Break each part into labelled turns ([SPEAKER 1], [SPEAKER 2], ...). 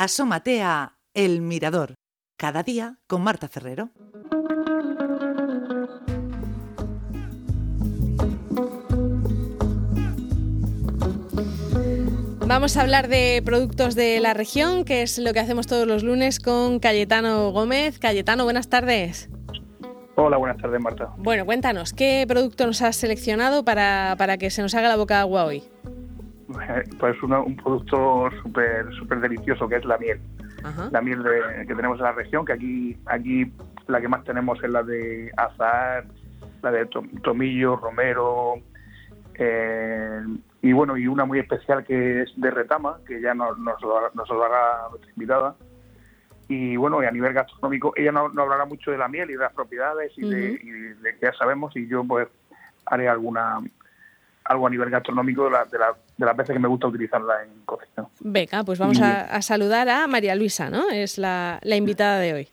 [SPEAKER 1] Asómate a El Mirador, cada día con Marta Ferrero.
[SPEAKER 2] Vamos a hablar de productos de la región, que es lo que hacemos todos los lunes con Cayetano Gómez. Cayetano, buenas tardes.
[SPEAKER 3] Hola, buenas tardes, Marta.
[SPEAKER 2] Bueno, cuéntanos, ¿qué producto nos has seleccionado para, que se nos haga la boca de agua hoy?
[SPEAKER 3] Pues un producto súper súper delicioso que es la miel. La miel que tenemos en la región, que aquí aquí la que más tenemos es la de azar, la de tomillo, romero, eh, y bueno, y una muy especial que es de retama, que ya nos, nos, nos lo hará nuestra invitada. Y bueno, y a nivel gastronómico, ella no, hablará mucho de la miel y de las propiedades y, de, que ya sabemos, y yo pues haré alguna algo a nivel gastronómico de, la, de, la, de las veces que me gusta utilizarla en cocina.
[SPEAKER 2] Venga, pues vamos a, saludar a María Luisa, ¿no? Es la, la invitada de hoy.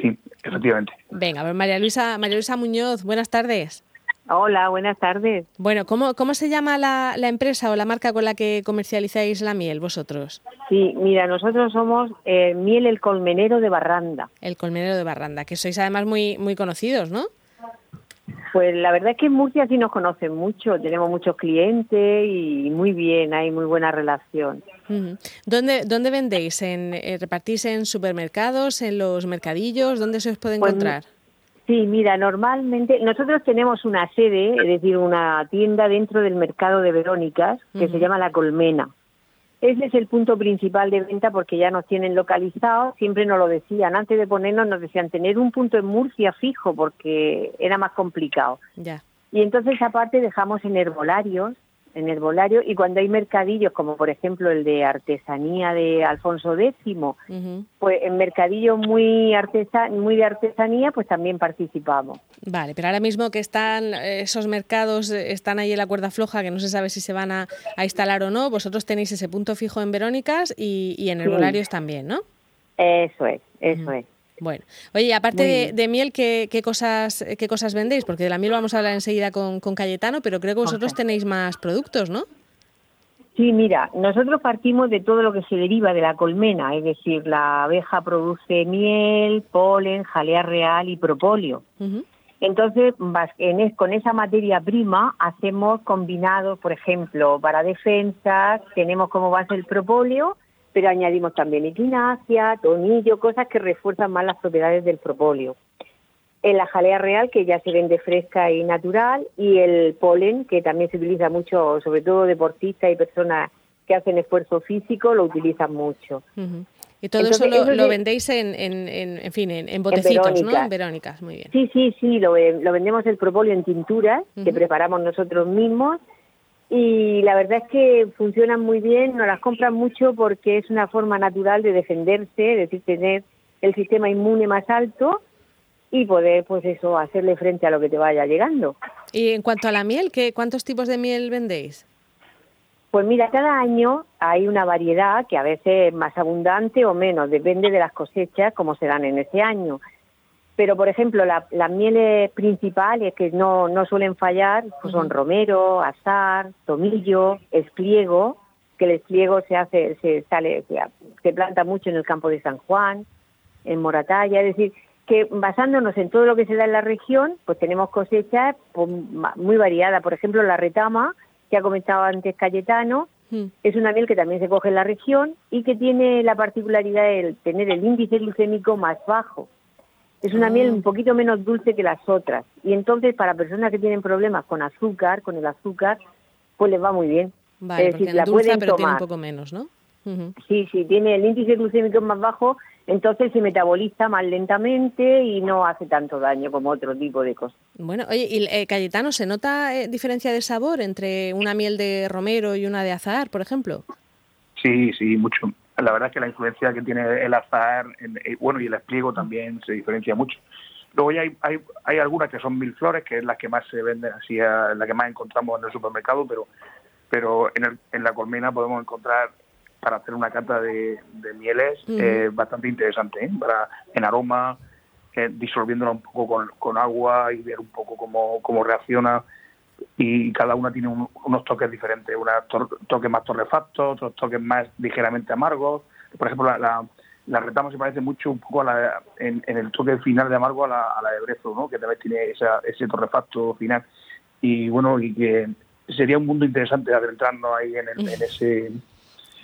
[SPEAKER 3] Sí, efectivamente.
[SPEAKER 2] Venga, pues María Luisa, María Luisa Muñoz, buenas tardes.
[SPEAKER 4] Hola, buenas tardes.
[SPEAKER 2] Bueno, ¿cómo, cómo se llama la, la, empresa o la marca con la que comercializáis la miel vosotros?
[SPEAKER 4] Sí, mira, nosotros somos eh, Miel el Colmenero de Barranda.
[SPEAKER 2] El Colmenero de Barranda, que sois además muy, muy conocidos, ¿no?
[SPEAKER 4] Pues la verdad es que en Murcia sí nos conocen mucho, tenemos muchos clientes y muy bien, hay muy buena relación.
[SPEAKER 2] ¿Dónde, ¿Dónde vendéis? ¿En, eh, ¿Repartís en supermercados, en los mercadillos? ¿Dónde se os puede pues encontrar?
[SPEAKER 4] Sí, mira, normalmente nosotros tenemos una sede, es decir, una tienda dentro del mercado de Verónicas que se llama La Colmena. Ese es el punto principal de venta porque ya nos tienen localizados, siempre nos lo decían, antes de ponernos nos decían tener un punto en Murcia fijo porque era más complicado.
[SPEAKER 2] Ya.
[SPEAKER 4] Y entonces aparte dejamos en herbolarios en herbolario y cuando hay mercadillos como por ejemplo el de artesanía de Alfonso X, pues en mercadillos muy muy de artesanía pues también participamos.
[SPEAKER 2] Vale, pero ahora mismo que están esos mercados eh, están ahí en la cuerda floja que no se sabe si se van a, instalar o no, vosotros tenéis ese punto fijo en Verónicas y, en herbolarios también, ¿no?
[SPEAKER 4] Eso es, eso es.
[SPEAKER 2] Bueno, oye, aparte de, miel, ¿qué, cosas, ¿qué cosas vendéis? Porque de la miel vamos a hablar enseguida con, Cayetano, pero creo que vosotros tenéis más productos, ¿no?
[SPEAKER 4] Sí, mira, nosotros partimos de todo lo que se deriva de la colmena, es decir, la abeja produce miel, polen, jalea real y propóleo. Entonces, con esa materia prima hacemos combinados, por ejemplo, para defensas, tenemos como base el propóleo pero añadimos también equinacia, tonillo, cosas que refuerzan más las propiedades del propóleo. En la jalea real, que ya se vende fresca y natural, y el polen, que también se utiliza mucho, sobre todo deportistas y personas que hacen esfuerzo físico, lo utilizan mucho.
[SPEAKER 2] Y todo eso lo, vendéis en, en, en, fin, en, botecitos, ¿no? En Verónicas, muy bien.
[SPEAKER 4] Sí, sí, sí, lo, vendemos el propóleo en tinturas, que preparamos nosotros mismos, y la verdad es que funcionan muy bien, nos las compran mucho porque es una forma natural de defenderse, es decir, tener el sistema inmune más alto y poder, pues eso, hacerle frente a lo que te vaya llegando.
[SPEAKER 2] Y en cuanto a la miel, ¿qué, ¿cuántos tipos de miel vendéis?
[SPEAKER 4] Pues mira, cada año hay una variedad que a veces es más abundante o menos, depende de las cosechas como se dan en ese año. Pero, por ejemplo, las mieles principales que no, no suelen fallar pues son romero, azar, tomillo, espliego, que el espliego se hace, se sale, se, planta mucho en el campo de San Juan, en Moratalla, es decir, que basándonos en todo lo que se da en la región, pues tenemos cosechas pues, muy variadas. Por ejemplo, la retama, que ha comentado antes Cayetano, es una miel que también se coge en la región y que tiene la particularidad de tener el índice glucémico más bajo. Es una miel un poquito menos dulce que las otras. Y entonces, para personas que tienen problemas con azúcar, con el azúcar, pues les va muy bien.
[SPEAKER 2] Vale, es decir, la pueden pero tiene un poco menos, ¿no?
[SPEAKER 4] Sí, sí, tiene el índice glucémico más bajo, entonces se metaboliza más lentamente y no hace tanto daño como otro tipo de cosas.
[SPEAKER 2] Bueno, oye, y eh, Cayetano, ¿se nota eh, diferencia de sabor entre una miel de romero y una de azahar, por ejemplo?
[SPEAKER 3] Sí, sí, mucho la verdad es que la influencia que tiene el azar, eh, bueno, y el espliego también se diferencia mucho. Luego ya hay, hay, hay, algunas que son mil flores, que es las que más se venden así, la que más encontramos en el supermercado, pero pero en, el, en la colmena podemos encontrar para hacer una cata de, mieles eh, bastante interesante, ¿eh? para en aroma, eh, disolviéndola un poco con, con, agua y ver un poco cómo, cómo reacciona y cada una tiene unos toques diferentes, unos toques más torrefactos, otros toques más ligeramente amargos. por ejemplo, la, la, retama se parece mucho un poco a la, en, el toque final de amargo a la, a la de Brezo, ¿no? que también tiene esa, ese torrefacto final. Y bueno, y que sería un mundo interesante adentrarnos ahí en, en ese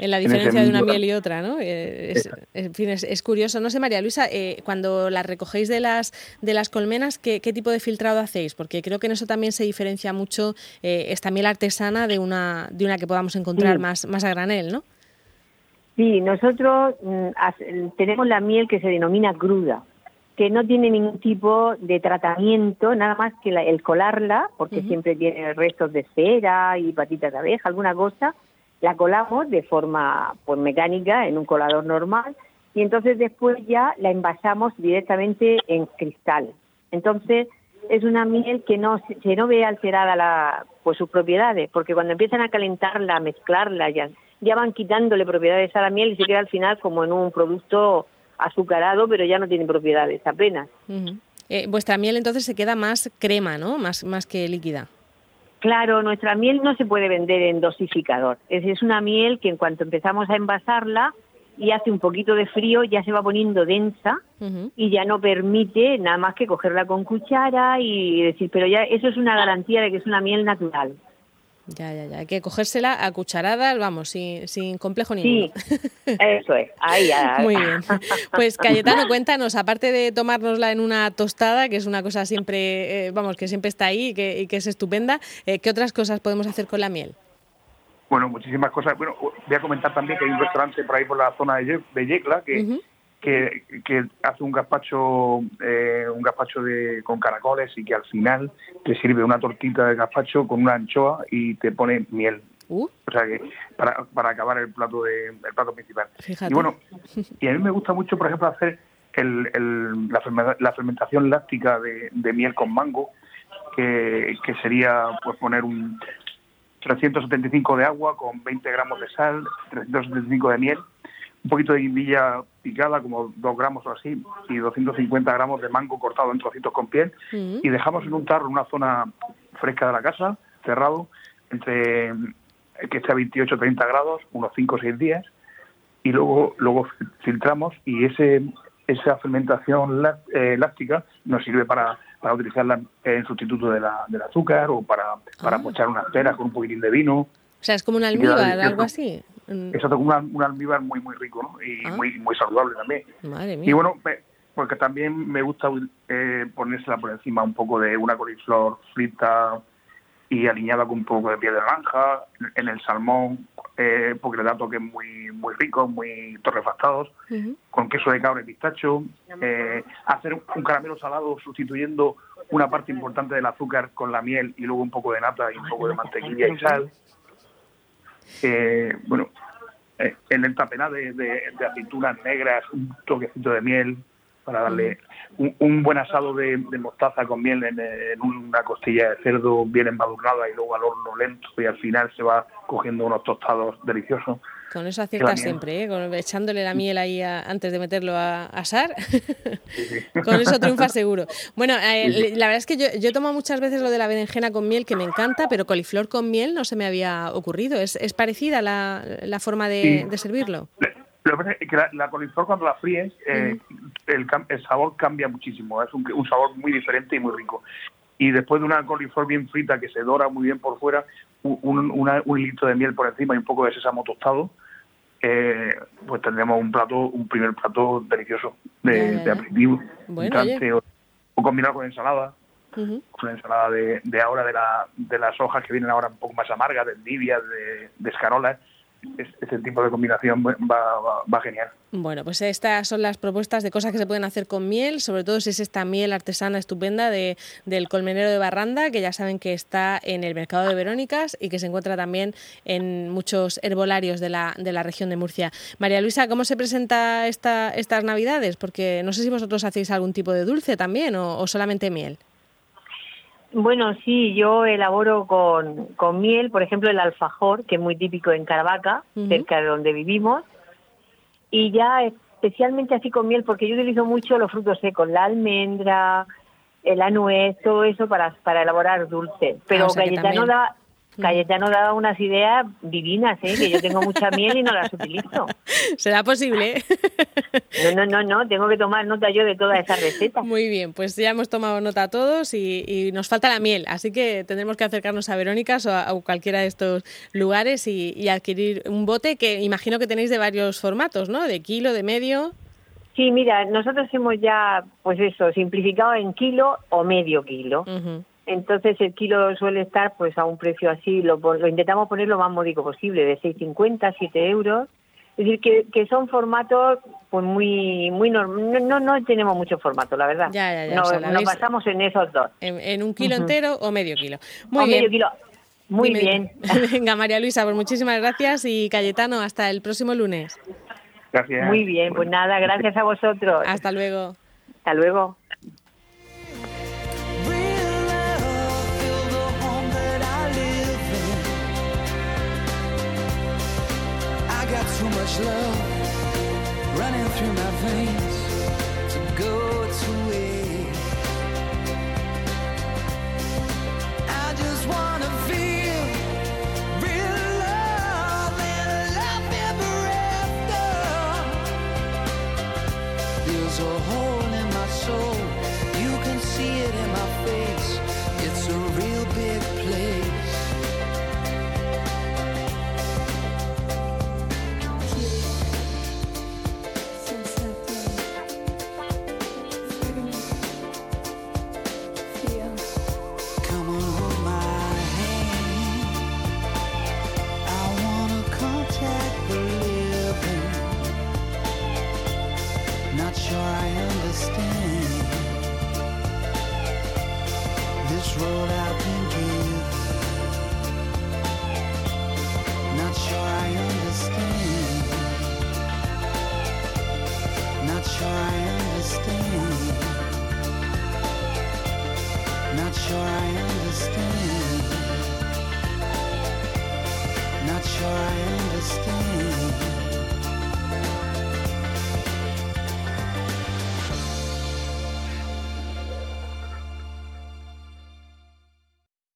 [SPEAKER 2] en la diferencia de una miel y otra, ¿no? Eh, es, en fin, es, curioso. No sé, María Luisa, eh, cuando las recogéis de las, de las colmenas, ¿qué, tipo de filtrado hacéis? Porque creo que en eso también se diferencia mucho eh, esta miel artesana de una, de una que podamos encontrar más, más a granel, ¿no?
[SPEAKER 4] Sí, nosotros mm, tenemos la miel que se denomina cruda, que no tiene ningún tipo de tratamiento, nada más que el colarla, porque siempre tiene restos de cera y patitas de abeja, alguna cosa, la colamos de forma pues mecánica en un colador normal y entonces después ya la envasamos directamente en cristal. Entonces es una miel que no se no ve alterada la, pues sus propiedades, porque cuando empiezan a calentarla, a mezclarla, ya, ya van quitándole propiedades a la miel y se queda al final como en un producto azucarado, pero ya no tiene propiedades apenas.
[SPEAKER 2] Eh, vuestra miel entonces se queda más crema, ¿no? Más, más que líquida.
[SPEAKER 4] Claro, nuestra miel no se puede vender en dosificador. Es, es una miel que en cuanto empezamos a envasarla y hace un poquito de frío ya se va poniendo densa y ya no permite nada más que cogerla con cuchara y decir, pero ya eso es una garantía de que es una miel natural.
[SPEAKER 2] Ya, ya, ya. Hay que cogérsela a cucharadas, vamos, sin, sin complejo ninguno.
[SPEAKER 4] Sí, eso es. Ahí, ya.
[SPEAKER 2] Muy bien. Pues Cayetano, cuéntanos, aparte de tomárnosla en una tostada, que es una cosa siempre, eh, vamos, que siempre está ahí y que, que es estupenda, eh, ¿qué otras cosas podemos hacer con la miel?
[SPEAKER 3] Bueno, muchísimas cosas. Bueno, voy a comentar también que hay un restaurante por ahí por la zona de, Yecla que, que, que hace un gazpacho, eh, un gazpacho de, con caracoles y que al final te sirve una tortita de gazpacho con una anchoa y te pone miel. Uh. O sea que para, para acabar el plato de el plato principal. Y bueno, y a mí me gusta mucho, por ejemplo, hacer el, el, la, fermentación láctica de, de miel con mango, que, que sería pues poner un 375 de agua con 20 gramos de sal, 375 de miel un poquito de guindilla picada, como dos gramos o así, y 250 gramos de mango cortado en trocitos con piel, y dejamos en un tarro en una zona fresca de la casa, cerrado, entre que esté a 28 30 grados, unos 5 o 6 días, y luego luego filtramos y ese esa fermentación eh, láctica nos sirve para, para utilizarla en sustituto de la, del azúcar o para, para ah. pochar unas peras con un poquitín de vino.
[SPEAKER 2] O sea, es como un almíbar, algo así.
[SPEAKER 3] Exacto, un, un almíbar muy, muy rico ¿no? y ah. muy, muy saludable también. Y bueno, porque también me gusta eh, ponérsela por encima un poco de una coliflor frita y aliñada con un poco de piel de naranja, en el salmón, eh, porque le da toques muy muy ricos, muy torrefactados, con queso de cabra y pistacho, eh, hacer un, caramelo salado sustituyendo una parte importante del azúcar con la miel y luego un poco de nata y un poco de mantequilla y sal. Eh, bueno, eh, en el tapená de, de, aceitunas negras, un toquecito de miel para darle un, buen asado de, mostaza con miel en, en, una costilla de cerdo bien embadurnada y luego al horno lento y al final se va cogiendo unos tostados deliciosos.
[SPEAKER 2] Con eso acierta siempre, ¿eh? echándole la miel ahí antes de meterlo a asar. con eso triunfa seguro. Bueno, eh, la verdad es que yo, yo tomo muchas veces lo de la berenjena con miel, que me encanta, pero coliflor con miel no se me había ocurrido. ¿Es, es parecida la, la forma de, servirlo?
[SPEAKER 3] Lo que pasa es que la, coliflor cuando la fríes, eh, el, el, sabor cambia muchísimo. Es un, un sabor muy diferente y muy rico y después de una coliflor bien frita que se dora muy bien por fuera, un, un litro de miel por encima y un poco de sésamo tostado, eh, pues tendremos un plato, un primer plato delicioso de, aperitivo. o, combinado con ensalada, con ensalada de, de ahora de, la, de las hojas que vienen ahora un poco más amargas, de endivias, de, de escarolas, este tipo de combinación va, genial.
[SPEAKER 2] Bueno, pues estas son las propuestas de cosas que se pueden hacer con miel, sobre todo si es esta miel artesana estupenda de, del colmenero de Barranda, que ya saben que está en el mercado de Verónicas y que se encuentra también en muchos herbolarios de la, de la región de Murcia. María Luisa, ¿cómo se presenta esta, estas Navidades? Porque no sé si vosotros hacéis algún tipo de dulce también o solamente miel.
[SPEAKER 4] Bueno, sí, yo elaboro con, con miel, por ejemplo, el alfajor, que es muy típico en Caravaca, cerca de donde vivimos, y ya especialmente así con miel, porque yo utilizo mucho los frutos secos, la almendra, la nuez, todo eso para, para elaborar dulce. Pero ah, da
[SPEAKER 5] Cayetano daba unas ideas divinas, ¿eh? que yo tengo mucha miel y no las utilizo.
[SPEAKER 2] ¿Será posible?
[SPEAKER 5] No, no, no, no, tengo que tomar nota yo de toda esa receta.
[SPEAKER 2] Muy bien, pues ya hemos tomado nota todos y, nos falta la miel, así que tendremos que acercarnos a Verónicas o a, cualquiera de estos lugares y, adquirir un bote que imagino que tenéis de varios formatos, ¿no? De kilo, de medio.
[SPEAKER 5] Sí, mira, nosotros hemos ya, pues eso, simplificado en kilo o medio kilo. Entonces el kilo suele estar pues a un precio así, lo, lo intentamos poner lo más módico posible, de 6,50, 7 euros. Es decir, que, que son formatos pues muy muy no, no tenemos mucho formato, la verdad.
[SPEAKER 2] Ya, ya,
[SPEAKER 5] ya, nos basamos en esos dos.
[SPEAKER 2] En, un kilo entero o medio kilo. Muy
[SPEAKER 5] o
[SPEAKER 2] bien.
[SPEAKER 5] medio kilo. Muy bien.
[SPEAKER 2] Venga, María Luisa, pues muchísimas gracias y Cayetano, hasta el próximo lunes.
[SPEAKER 3] Gracias.
[SPEAKER 5] Muy bien, pues nada, gracias a vosotros.
[SPEAKER 2] Hasta luego.
[SPEAKER 5] Hasta luego. A hole in my soul, you can see it in my face. It's a real shine.